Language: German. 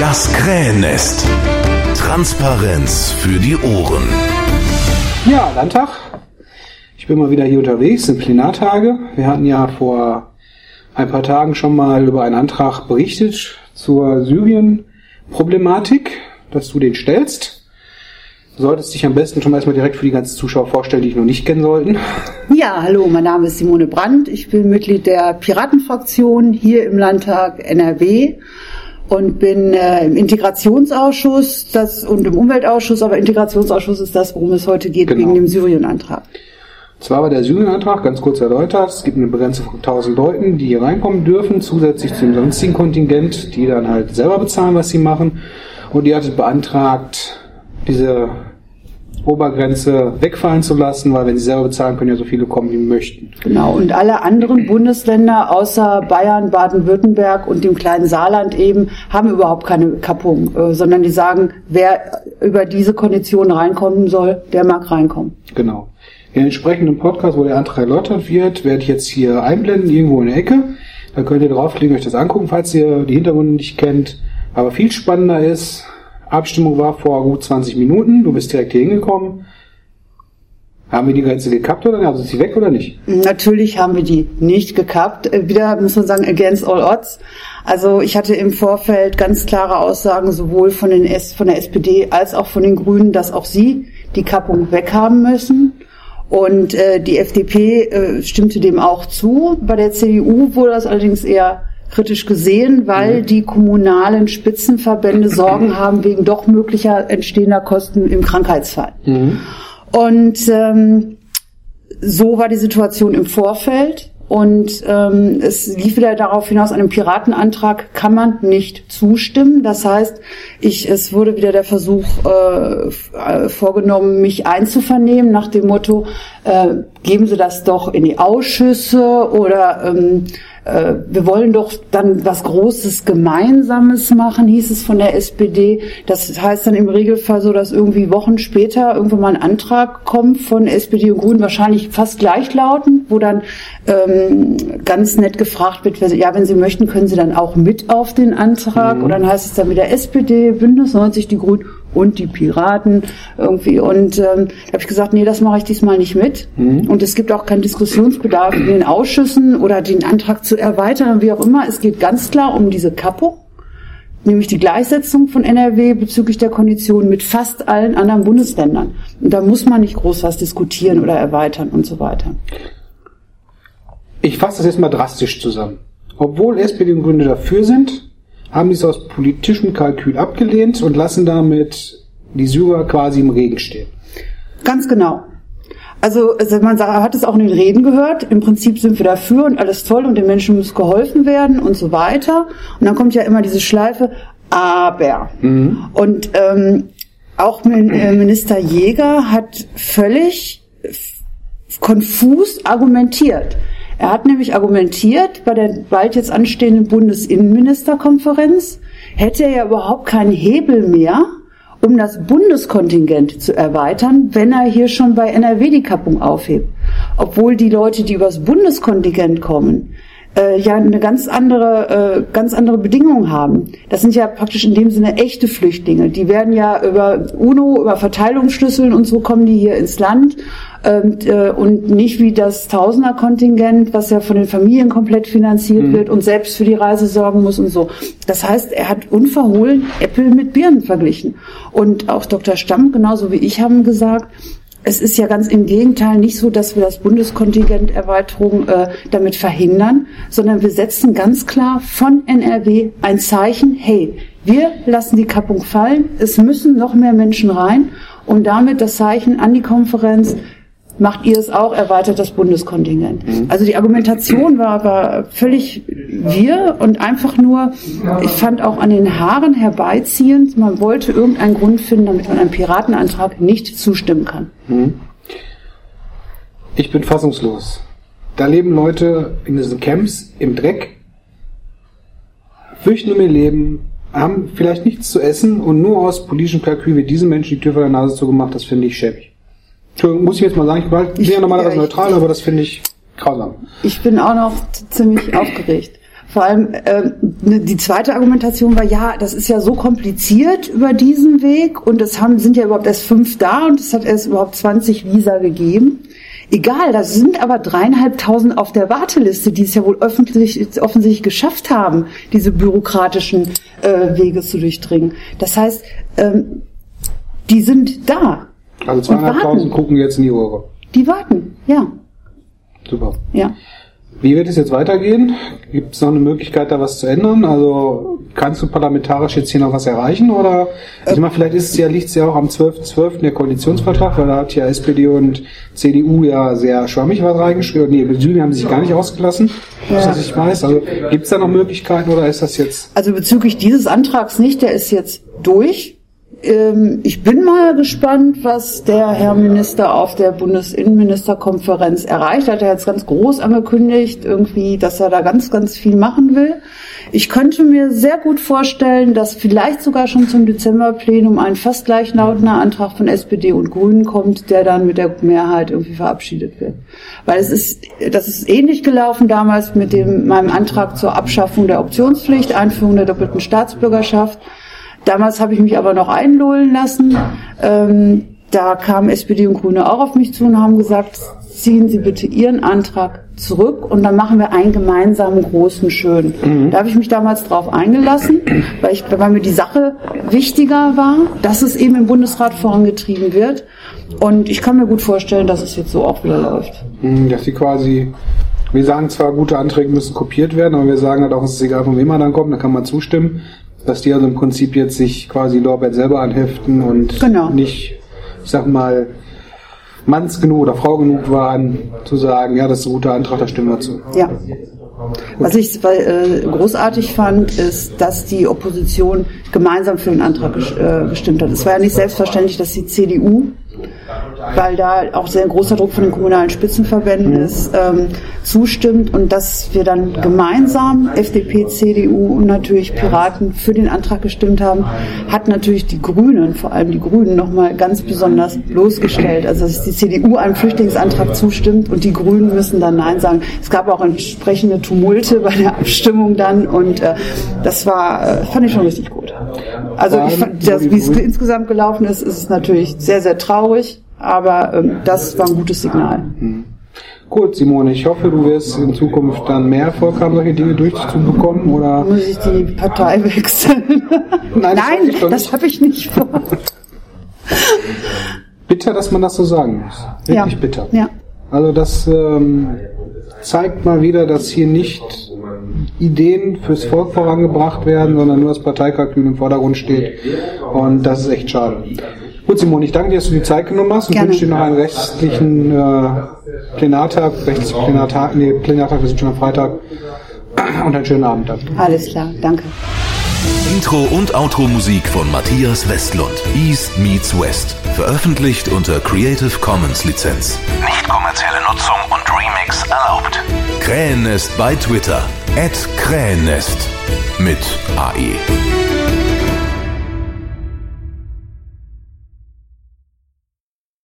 Das Krähennest. Transparenz für die Ohren. Ja, Landtag. Ich bin mal wieder hier unterwegs, sind Plenartage. Wir hatten ja vor ein paar Tagen schon mal über einen Antrag berichtet zur Syrien-Problematik, dass du den stellst. Du solltest dich am besten schon mal erstmal direkt für die ganzen Zuschauer vorstellen, die dich noch nicht kennen sollten. Ja, hallo, mein Name ist Simone Brandt. Ich bin Mitglied der Piratenfraktion hier im Landtag NRW und bin äh, im Integrationsausschuss das, und im Umweltausschuss, aber Integrationsausschuss ist das, worum es heute geht, Genau. wegen dem Syrien-Antrag. Zwar war der Syrien-Antrag ganz kurz erläutert, es gibt eine Begrenzung von 1000 Leuten, die hier reinkommen dürfen, zusätzlich zu dem sonstigen Kontingent, die dann halt selber bezahlen, was sie machen. Und die hattet beantragt, diese Obergrenze wegfallen zu lassen, weil wenn sie selber bezahlen, können ja so viele kommen, wie möchten. Genau, und alle anderen Bundesländer außer Bayern, Baden-Württemberg und dem kleinen Saarland eben haben überhaupt keine Kappung, äh, sondern die sagen, wer über diese Konditionen reinkommen soll, der mag reinkommen. Genau. In den entsprechenden Podcast, wo der Antrag erläutert wird, werde ich jetzt hier einblenden, irgendwo in der Ecke. Da könnt ihr draufklicken, euch das angucken, falls ihr die Hintergründe nicht kennt. Aber viel spannender ist, Abstimmung war vor gut 20 Minuten, du bist direkt hier hingekommen. Haben wir die Grenze gekappt oder? Also ist sie weg oder nicht? Natürlich haben wir die nicht gekappt. Äh, Wieder muss man sagen, against all odds. Also ich hatte im Vorfeld ganz klare Aussagen sowohl von, den S, von der SPD als auch von den Grünen, dass auch sie die Kappung weghaben müssen. Und äh, die FDP äh, stimmte dem auch zu. Bei der CDU wurde das allerdings eher kritisch gesehen, weil die kommunalen Spitzenverbände Sorgen haben wegen doch möglicher entstehender Kosten im Krankheitsfall. Und ähm, so war die Situation im Vorfeld. Und ähm, es lief wieder darauf hinaus, einem Piratenantrag kann man nicht zustimmen. Das heißt, ich, es wurde wieder der Versuch äh, äh, vorgenommen, mich einzuvernehmen nach dem Motto, äh, geben Sie das doch in die Ausschüsse oder ähm, äh, wir wollen doch dann was Großes Gemeinsames machen, hieß es von der SPD. Das heißt dann im Regelfall so, dass irgendwie Wochen später irgendwann mal ein Antrag kommt von SPD und Grünen, wahrscheinlich fast gleichlautend, wo dann ähm, ganz nett gefragt wird, ja, wenn Sie möchten, können Sie dann auch mit auf den Antrag. Und dann heißt es dann wieder SPD, Bündnis 90, die Grünen und die Piraten irgendwie. Und ähm, da habe ich gesagt, nee, das mache ich diesmal nicht mit. Und es gibt auch keinen Diskussionsbedarf in den Ausschüssen oder den Antrag zu erweitern, wie auch immer. Es geht ganz klar um diese Kappung, nämlich die Gleichsetzung von NRW bezüglich der Konditionen mit fast allen anderen Bundesländern. Und da muss man nicht groß was diskutieren oder erweitern und so weiter. Ich fasse das jetzt mal drastisch zusammen. Obwohl SPD und Grüne dafür sind, haben die es aus politischem Kalkül abgelehnt und lassen damit die Syrer quasi im Regen stehen. Ganz genau. Also also man hat es auch in den Reden gehört. Im Prinzip sind wir dafür und alles toll und den Menschen muss geholfen werden und so weiter. Und dann kommt ja immer diese Schleife, aber. Und ähm, auch äh, Minister Jäger hat völlig konfus argumentiert. Er hat nämlich argumentiert, bei der bald jetzt anstehenden Bundesinnenministerkonferenz hätte er ja überhaupt keinen Hebel mehr, um das Bundeskontingent zu erweitern, wenn er hier schon bei NRW die Kappung aufhebt. Obwohl die Leute, die übers Bundeskontingent kommen, äh, ja eine ganz andere, äh, ganz andere Bedingungen haben. Das sind ja praktisch in dem Sinne echte Flüchtlinge. Die werden ja über UNO, über Verteilungsschlüsseln und so kommen die hier ins Land und, äh, und nicht wie das Tausenderkontingent, was ja von den Familien komplett finanziert wird und selbst für die Reise sorgen muss und so. Das heißt, er hat unverhohlen Äpfel mit Birnen verglichen. Und auch Dr. Stamm, genauso wie ich, haben gesagt, es ist ja ganz im Gegenteil nicht so, dass wir das Bundeskontingenterweiterung äh, damit verhindern, sondern wir setzen ganz klar von NRW ein Zeichen, hey, wir lassen die Kappung fallen, es müssen noch mehr Menschen rein und damit das Zeichen an die Konferenz, macht ihr es auch, erweitert das Bundeskontingent. Also die Argumentation war, war völlig wir und einfach nur, ich fand auch an den Haaren herbeiziehend, man wollte irgendeinen Grund finden, damit man einem Piratenantrag nicht zustimmen kann. Ich bin fassungslos. Da leben Leute in diesen Camps im Dreck, fürchten um ihr Leben, haben vielleicht nichts zu essen und nur aus politischem Kalkül wird diesen Menschen die Tür vor der Nase zugemacht. Das finde ich schäbig. Entschuldigung, muss ich jetzt mal sagen, ich bin ja normalerweise ja, neutral, aber das finde ich grausam. Ich bin auch noch ziemlich aufgeregt. Vor allem ähm, ne, die zweite Argumentation war, ja, das ist ja so kompliziert über diesen Weg und es haben, sind ja überhaupt erst fünf da und es hat erst überhaupt 20 Visa gegeben. Egal, da sind aber dreieinhalbtausend auf der Warteliste, die es ja wohl öffentlich, offensichtlich geschafft haben, diese bürokratischen äh, Wege zu durchdringen. Das heißt, ähm, die sind da. Also Und warten. 200.000 gucken jetzt in die Röhre. Die warten, ja, Super. ja. Wie wird es jetzt weitergehen? Gibt es noch eine Möglichkeit, da was zu ändern? Also kannst du parlamentarisch jetzt hier noch was erreichen? Oder ich meine, vielleicht ist es ja, liegt es ja auch am 12.12. der Koalitionsvertrag, weil da hat ja SPD und CDU ja sehr schwammig was reingeschrieben. Nee, Süden haben sich gar nicht ausgelassen, ja. dass ich weiß. Also gibt es da noch Möglichkeiten oder ist das jetzt? Also bezüglich dieses Antrags nicht, der ist jetzt durch. Ähm, Ich bin mal gespannt, was der Herr Minister auf der Bundesinnenministerkonferenz erreicht. Hat er jetzt ganz groß angekündigt, irgendwie, dass er da ganz, ganz viel machen will. Ich könnte mir sehr gut vorstellen, dass vielleicht sogar schon zum Dezemberplenum ein fast gleichlautender Antrag von SPD und Grünen kommt, der dann mit der Mehrheit irgendwie verabschiedet wird. Weil es ist, das ist ähnlich gelaufen damals mit dem, meinem Antrag zur Abschaffung der Optionspflicht, Einführung der doppelten Staatsbürgerschaft. Damals habe ich mich aber noch einlullen lassen. Ähm, da kamen SPD und Grüne auch auf mich zu und haben gesagt, ziehen Sie bitte Ihren Antrag zurück und dann machen wir einen gemeinsamen großen Schön. Da habe ich mich damals drauf eingelassen, weil, ich, weil mir die Sache wichtiger war, dass es eben im Bundesrat vorangetrieben wird. Und ich kann mir gut vorstellen, dass es jetzt so auch wieder läuft. Hm, Dass sie quasi, wir sagen zwar, gute Anträge müssen kopiert werden, aber wir sagen halt auch, es ist egal, von wem man dann kommt, da kann man zustimmen. Dass die also im Prinzip jetzt sich quasi Lorbeert selber anheften und Genau. nicht, ich sag mal, Manns genug oder Frau genug waren, zu sagen, ja, das ist ein guter Antrag, da stimmen wir zu. Ja. Was ich äh, großartig fand, ist, dass die Opposition gemeinsam für den Antrag ges äh, gestimmt hat. Es war ja nicht selbstverständlich, dass die CDU, weil da auch sehr großer Druck von den kommunalen Spitzenverbänden ist, ähm, zustimmt und dass wir dann gemeinsam FDP, CDU und natürlich Piraten für den Antrag gestimmt haben, hat natürlich die Grünen, vor allem die Grünen, nochmal ganz besonders bloßgestellt. Also dass die CDU einem Flüchtlingsantrag zustimmt und die Grünen müssen dann Nein sagen. Es gab auch entsprechende Tumulte bei der Abstimmung dann und äh, das war, äh, fand ich schon richtig gut. Also ich fand, das, wie es insgesamt gelaufen ist, ist es natürlich sehr, sehr traurig, aber ähm, das war ein gutes Signal. Gut, Simone, ich hoffe, du wirst in Zukunft dann mehr Erfolg haben, solche Dinge durchzubekommen, oder? Muss ich die Partei wechseln? Nein, das ich Nein, das habe ich nicht vor. Bitter, dass man das so sagen muss. Wirklich ja. bitter. Ja. Also das ähm, zeigt mal wieder, dass hier nicht Ideen fürs Volk vorangebracht werden, sondern nur das Parteikalkül im Vordergrund steht. Und das ist echt schade. Gut, Simone, ich danke dir, dass du die Zeit genommen hast und Gerne. wünsche dir noch einen restlichen äh, Plenartag, restlichen Plenartag, nee, Plenartag, wir sind schon am Freitag und einen schönen Abend dann. Alles klar, danke. Intro und Outro Musik von Matthias Westlund. East meets West. Veröffentlicht unter Creative Commons Lizenz. Nicht kommerzielle Nutzung und Remix erlaubt. Krähennest bei Twitter. At Krähennest. Mit. AE.